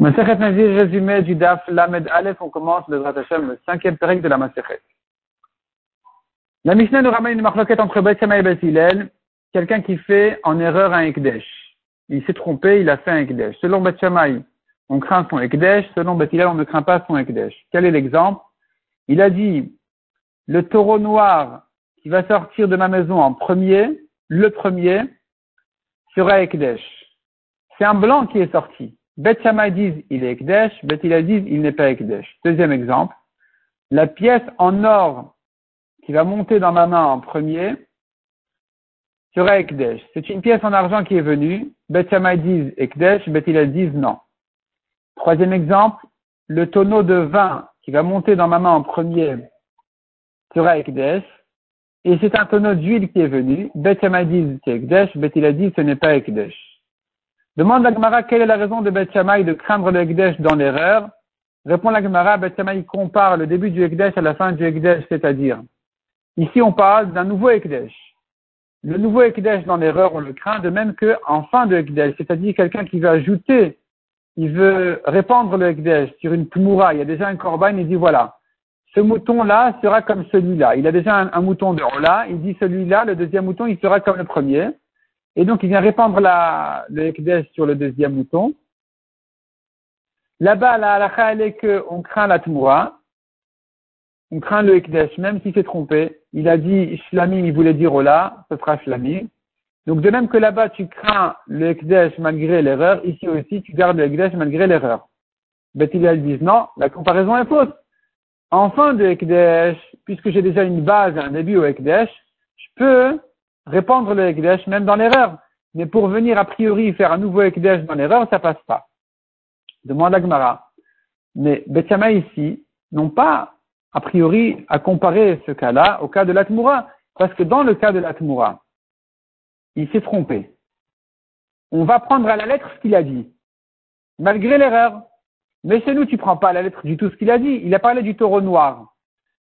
Masechet Nazir résumé du Daf Lamed Aleph, on commence le Hashem, le cinquième de la Masechet. La Mishnah nous ramène une marloquette entre Beth et Beth Hillel, quelqu'un qui fait en erreur un Ekdesh. Il s'est trompé, il a fait un Ekdesh. Selon Beth on craint son Ekdesh, selon Beth Hillel, on ne craint pas son Ekdesh. Quel est l'exemple? Il a dit, le taureau noir qui va sortir de ma maison en premier, le premier, sera Ekdesh. C'est un blanc qui est sorti. Bet Shammai disent il est Ekdesh, Bet Hillel disent il n'est pas Ekdesh. Deuxième exemple, la pièce en or qui va monter dans ma main en premier sera Ekdesh. C'est une pièce en argent qui est venue, Bet Shammai disent Ekdesh, Bet Hillel disent non. Troisième exemple, le tonneau de vin qui va monter dans ma main en premier sera Ekdesh. Et c'est un tonneau d'huile qui est venu. Bet Shammai disent c'est Ekdesh, Bet Hillel dit ce n'est pas Ekdesh. Demande la Gemara quelle est la raison de Beth de craindre le Ekdesh dans l'erreur. Répond la Gemara, Beth compare le début du Ekdesh à la fin du Ekdesh, c'est-à-dire, ici on parle d'un nouveau Ekdesh. Le nouveau Ekdesh dans l'erreur, on le craint, de même qu'en fin de Ekdesh, c'est-à-dire quelqu'un qui veut ajouter, il veut répandre le Ekdesh sur une Tmoura, il y a déjà un Korban, il dit voilà, ce mouton-là sera comme celui-là. Il a déjà un, mouton de là, il dit celui-là, le deuxième mouton, il sera comme le premier. Et donc, il vient répandre la, le Ekdesh sur le deuxième mouton. Là-bas, la halakha, elle est qu'on craint la Tmoura. On craint le Ekdesh, même s'il s'est trompé. Il a dit Shlamim, il voulait dire Ola, ce sera Shlamim. Donc, de même que là-bas, tu crains le Ekdesh malgré l'erreur, ici aussi, tu gardes le Ekdesh malgré l'erreur. Bethilel dit non, la comparaison est fausse. En fin de Ekdesh, puisque j'ai déjà une base, un début au Ekdesh, je peux répandre le Ekdesh, même dans l'erreur. Mais pour venir a priori faire un nouveau Ekdesh dans l'erreur, ça passe pas. Demande Agmara. Mais Bethama ici n'ont pas a priori à comparer ce cas-là au cas de l'Atmoura. Parce que dans le cas de l'Atmoura, il s'est trompé. On va prendre à la lettre ce qu'il a dit, malgré l'erreur. Mais chez nous, tu prends pas à la lettre du tout ce qu'il a dit. Il a parlé du taureau noir.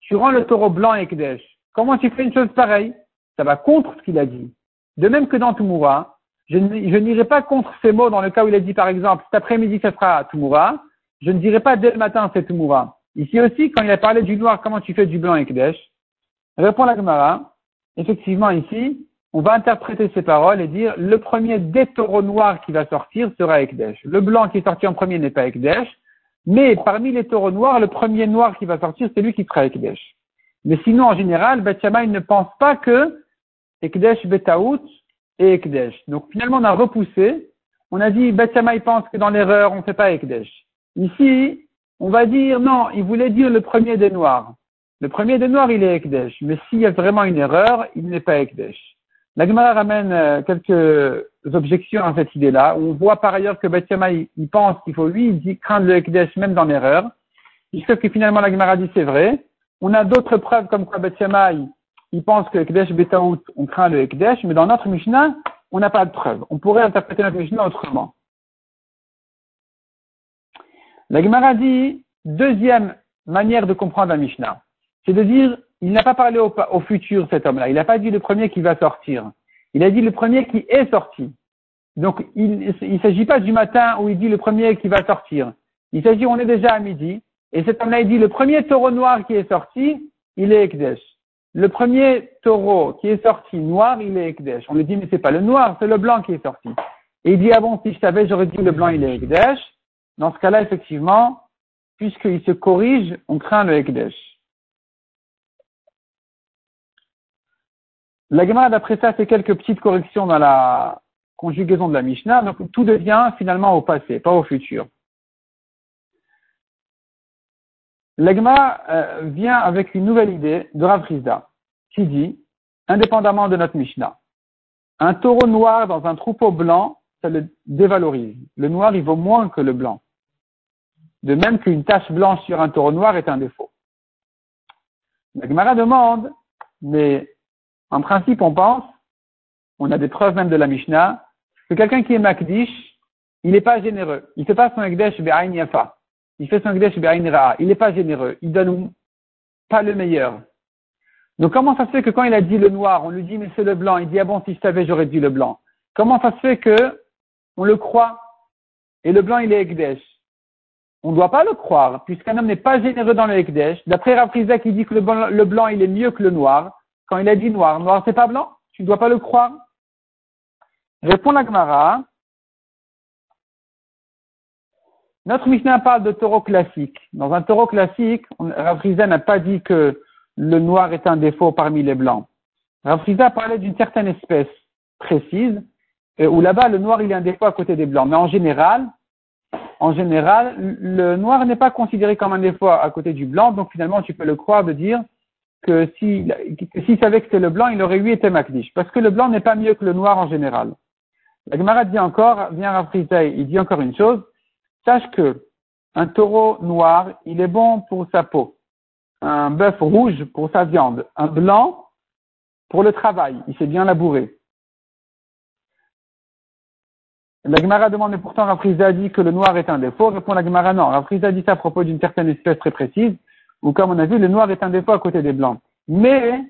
Tu rends le taureau blanc Ekdesh. Comment tu fais une chose pareille? Ça va contre ce qu'il a dit. De même que dans Tumura, je n'irai pas contre ces mots dans le cas où il a dit par exemple cet après-midi ça sera Tumura, je ne dirai pas dès le matin c'est Tumura. Ici aussi, quand il a parlé du noir, comment tu fais du blanc et Kdesh Répond la Gemara, effectivement ici, on va interpréter ces paroles et dire le premier des taureaux noirs qui va sortir sera Ekdesh. Le blanc qui est sorti en premier n'est pas Ekdesh, mais parmi les taureaux noirs, le premier noir qui va sortir, c'est lui qui sera Ekdesh. Mais sinon, en général, Beth ne pense pas que Ekdesh Betaout et Ekdesh. Donc finalement, on a repoussé. On a dit, Beth pense que dans l'erreur, on ne fait pas Ekdesh. Ici, on va dire, non, il voulait dire le premier des noirs. Le premier des noirs, il est Ekdesh. Mais s'il y a vraiment une erreur, il n'est pas Ekdesh. La Gemara ramène euh, quelques objections à cette idée-là. On voit par ailleurs que Beth il, pense qu'il faut, lui, il craindre le Ekdesh même dans l'erreur. Jusqu'à que finalement la Gemara dit c'est vrai. On a d'autres preuves comme quoi Beth il pense que Ekdesh Betaout, on craint le Ekdesh, mais dans notre Mishnah, on n'a pas de preuve. On pourrait interpréter notre Mishnah autrement. La Gemara dit, deuxième manière de comprendre la Mishnah, c'est de dire, il n'a pas parlé au, futur, cet homme-là. Il n'a pas dit le premier qui va sortir. Il a dit le premier qui est sorti. Donc, il ne s'agit pas du matin où il dit le premier qui va sortir. Il s'agit, on est déjà à midi, et cet homme-là, il dit le premier taureau noir qui est sorti, il est Ekdesh. Le premier taureau qui est sorti noir, il est Ekdesh. On lui dit, mais c'est pas le noir, c'est le blanc qui est sorti. Et il dit, ah bon, si je savais, j'aurais dit le blanc, il est Ekdesh. Dans ce cas-là, effectivement, puisqu'il se corrige, on craint le Ekdesh. La Gemara, d'après ça, fait quelques petites corrections dans la conjugaison de la Mishnah. Donc, tout devient finalement au passé, pas au futur. L'Egma euh, vient avec une nouvelle idée de Rav qui dit, indépendamment de notre Mishnah, un taureau noir dans un troupeau blanc, ça le dévalorise. Le noir, il vaut moins que le blanc. De même qu'une tache blanche sur un taureau noir est un défaut. La demande, mais en principe, on pense, on a des preuves même de la Mishnah, que quelqu'un qui est Makdish, il n'est pas généreux. Il ne fait pas son Ekdesh Be'ain Yafa il fait son Gdesh Il n'est pas généreux. Il donne pas le meilleur. Donc comment ça se fait que quand il a dit le noir, on lui dit mais c'est le blanc, il dit ah bon si je savais j'aurais dit le blanc. Comment ça se fait que on le croit et le blanc il est Ekdesh? On ne doit pas le croire, puisqu'un homme n'est pas généreux dans le Ekdesh. D'après Rafrizak, il dit que le blanc, il est mieux que le noir. Quand il a dit noir, noir c'est pas blanc? Tu ne dois pas le croire? Répond la Gemara. Notre Mishnah parle de taureau classique. Dans un taureau classique, Rafrizak n'a pas dit que le noir est un défaut parmi les blancs. Rafrizak parlait d'une certaine espèce précise, où là-bas, le noir, il est un défaut à côté des blancs. Mais en général, en général, le noir n'est pas considéré comme un défaut à côté du blanc, donc finalement, tu peux le croire de dire que s'il si, savait que c'était le blanc, il aurait eu été makdish. Parce que le blanc n'est pas mieux que le noir en général. La Gemara dit encore, vient Rafrizay, il dit encore une chose, sache que un taureau noir, il est bon pour sa peau. Un bœuf rouge pour sa viande. Un blanc pour le travail. Il sait bien labourer. La Gemara demande, mais pourtant Rafriza dit que le noir est un défaut. Répond la Gemara, non. Rafriza dit ça à propos d'une certaine espèce très précise, où comme on a vu, le noir est un défaut à côté des blancs. Mais,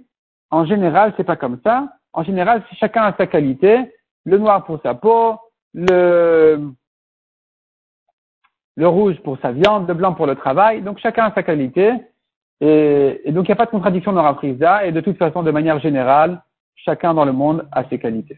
en général, c'est pas comme ça. En général, chacun a sa qualité. Le noir pour sa peau, le, le rouge pour sa viande, le blanc pour le travail. Donc chacun a sa qualité. Et, donc il n'y a pas de contradiction dans Rafriza. Et de toute façon, de manière générale, chacun dans le monde a ses qualités.